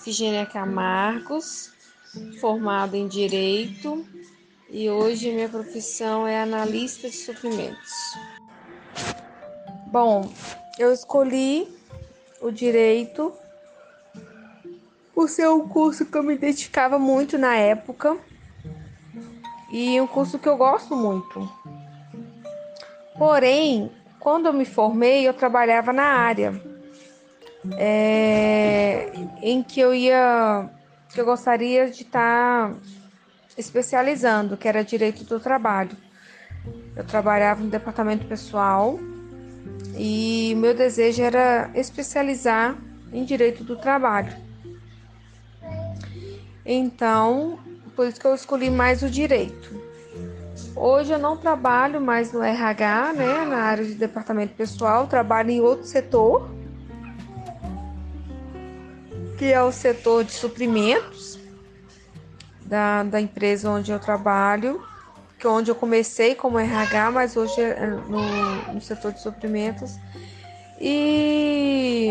Efigênia Camargos, formada em Direito, e hoje minha profissão é analista de suprimentos. Bom, eu escolhi o Direito por ser um curso que eu me identificava muito na época e um curso que eu gosto muito. Porém, quando eu me formei, eu trabalhava na área é, em que eu ia, que eu gostaria de estar especializando, que era direito do trabalho. Eu trabalhava no departamento pessoal e meu desejo era especializar em direito do trabalho. Então, por isso que eu escolhi mais o direito. Hoje eu não trabalho mais no RH, né, na área de departamento pessoal, trabalho em outro setor, que é o setor de suprimentos da, da empresa onde eu trabalho, que é onde eu comecei como RH, mas hoje é no, no setor de suprimentos. E,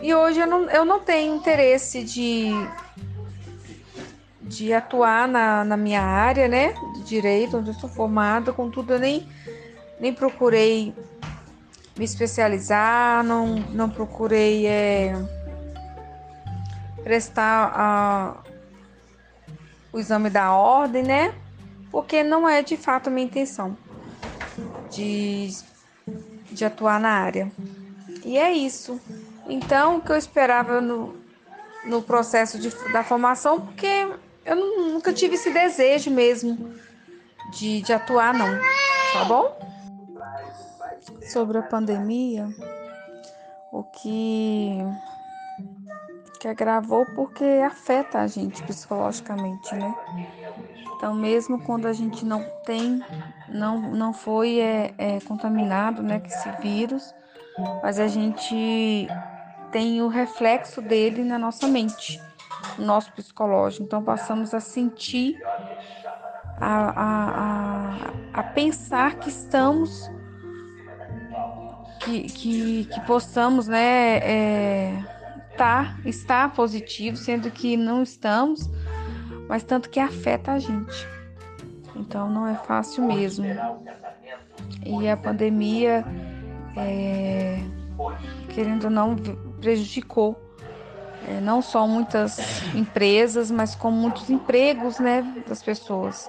e hoje eu não, eu não tenho interesse de de atuar na, na minha área, né, de direito, onde eu sou formada, contudo eu nem, nem procurei me especializar, não, não procurei é, prestar a, o exame da ordem, né, porque não é de fato minha intenção de, de atuar na área. E é isso. Então, o que eu esperava no, no processo de, da formação, porque eu nunca tive esse desejo mesmo de, de atuar, não. Tá bom? Sobre a pandemia, o que, que agravou porque afeta a gente psicologicamente, né? Então, mesmo quando a gente não tem, não, não foi é, é, contaminado né, com esse vírus, mas a gente tem o reflexo dele na nossa mente nosso psicológico. Então, passamos a sentir, a, a, a, a pensar que estamos, que, que, que possamos, né, é, tá, estar positivo, sendo que não estamos, mas tanto que afeta a gente. Então, não é fácil mesmo. E a pandemia, é, querendo ou não, prejudicou é, não só muitas empresas, mas com muitos empregos né, das pessoas.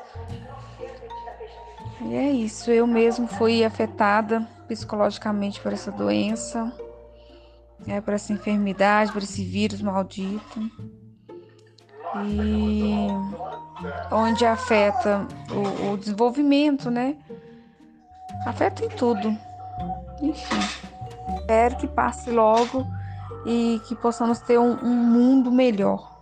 E é isso, eu mesmo fui afetada psicologicamente por essa doença, é, por essa enfermidade, por esse vírus maldito. E onde afeta o, o desenvolvimento, né? Afeta em tudo. Enfim, espero que passe logo e que possamos ter um, um mundo melhor.